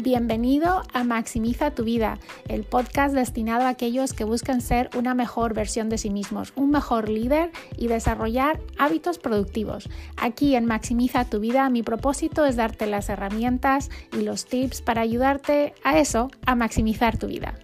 Bienvenido a Maximiza tu vida, el podcast destinado a aquellos que buscan ser una mejor versión de sí mismos, un mejor líder y desarrollar hábitos productivos. Aquí en Maximiza tu vida mi propósito es darte las herramientas y los tips para ayudarte a eso, a maximizar tu vida.